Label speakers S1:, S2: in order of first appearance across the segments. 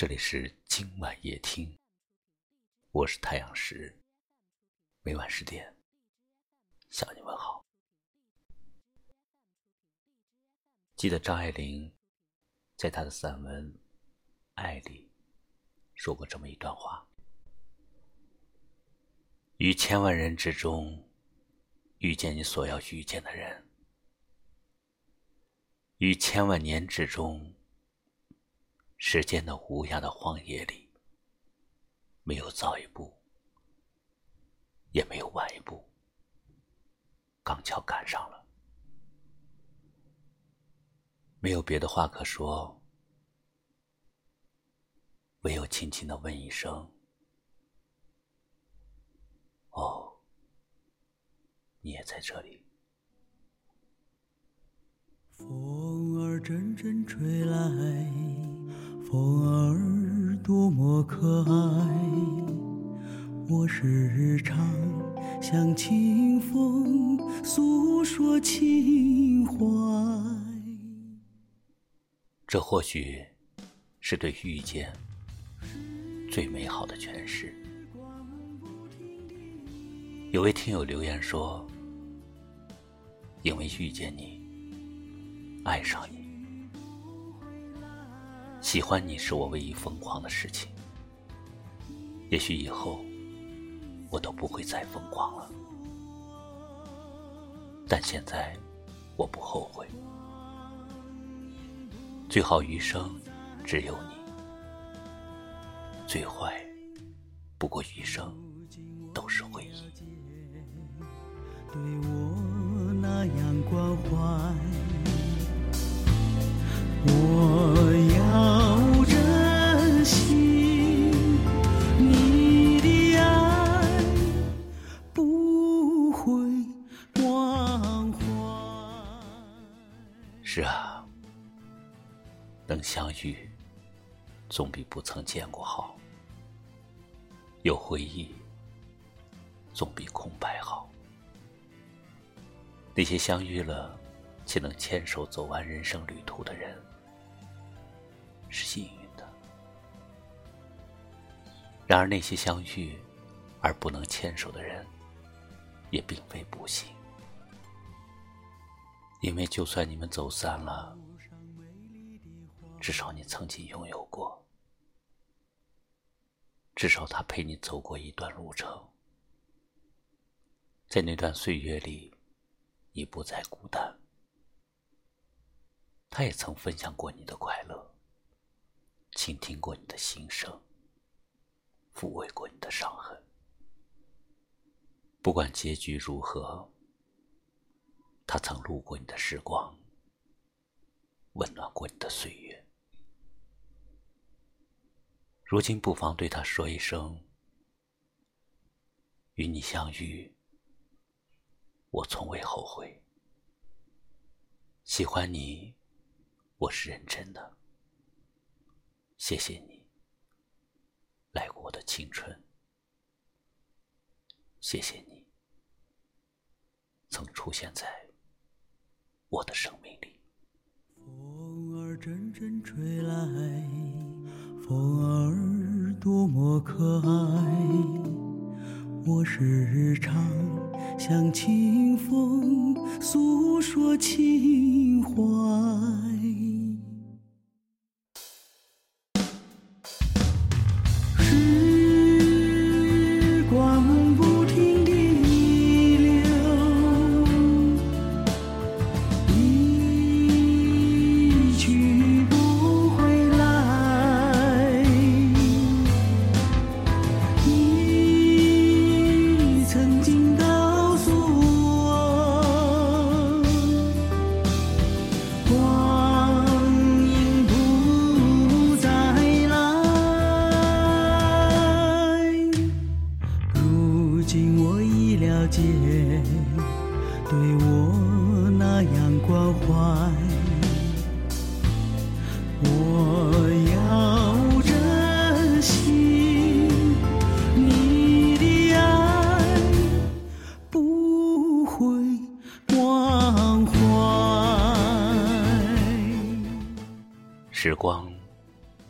S1: 这里是今晚夜听，我是太阳石，每晚十点向你问好。记得张爱玲在她的散文《爱》里说过这么一段话：于千万人之中遇见你所要遇见的人，于千万年之中。时间的无涯的荒野里，没有早一步，也没有晚一步，刚巧赶上了，没有别的话可说，唯有轻轻的问一声：“哦，你也在这里。”
S2: 风儿阵阵吹来。风儿多么可爱，我时常向清风诉说情怀。
S1: 这或许是对遇见最美好的诠释。有位听友留言说：“因为遇见你，爱上你。”喜欢你是我唯一疯狂的事情，也许以后我都不会再疯狂了，但现在我不后悔。最好余生只有你，最坏不过余生都是回忆。
S2: 对我那样关怀
S1: 是啊，能相遇总比不曾见过好；有回忆总比空白好。那些相遇了且能牵手走完人生旅途的人，是幸运的；然而那些相遇而不能牵手的人，也并非不幸。因为就算你们走散了，至少你曾经拥有过，至少他陪你走过一段路程，在那段岁月里，你不再孤单。他也曾分享过你的快乐，倾听过你的心声，抚慰过你的伤痕。不管结局如何。他曾路过你的时光，温暖过你的岁月。如今不妨对他说一声：“与你相遇，我从未后悔。喜欢你，我是认真的。谢谢你，来过我的青春。谢谢你，曾出现在。”我的生命里，
S2: 风儿阵阵吹来，风儿多么可爱，我时常向清风诉说情怀。今我已了解，对我那样关怀。我要珍惜你的爱，不会忘怀。
S1: 时光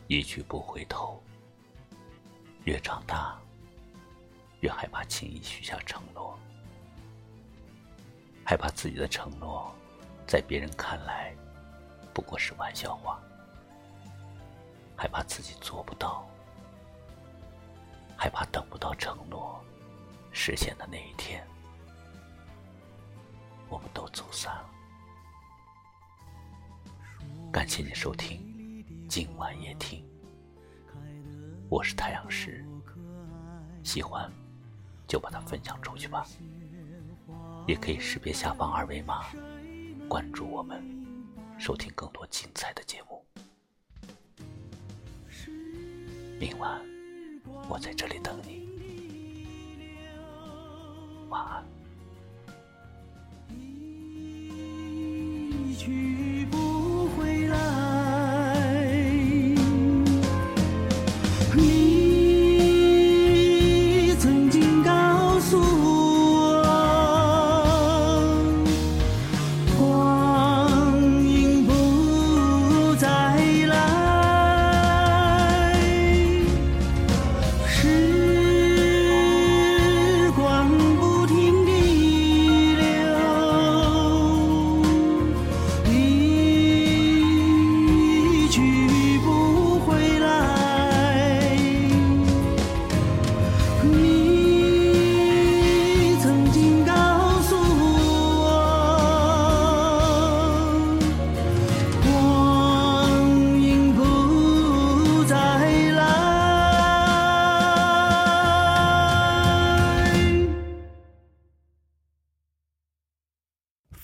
S2: 一去不回头，越长大。越害怕轻易许下承诺，害怕自己的承诺在别人看来不过是玩笑话，害怕自己做不到，害怕等不到承诺实现的那一天，我们都走散了。感谢你收听今晚夜听，我是太阳石，喜欢就把它分享出去吧，也可以识别下方二维码关注我们，收听更多精彩的节目。明晚我在这里等你，晚安。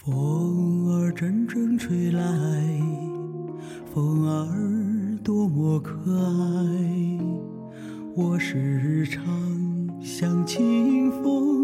S3: 风儿阵阵吹来，风儿多么可爱。我时常想清风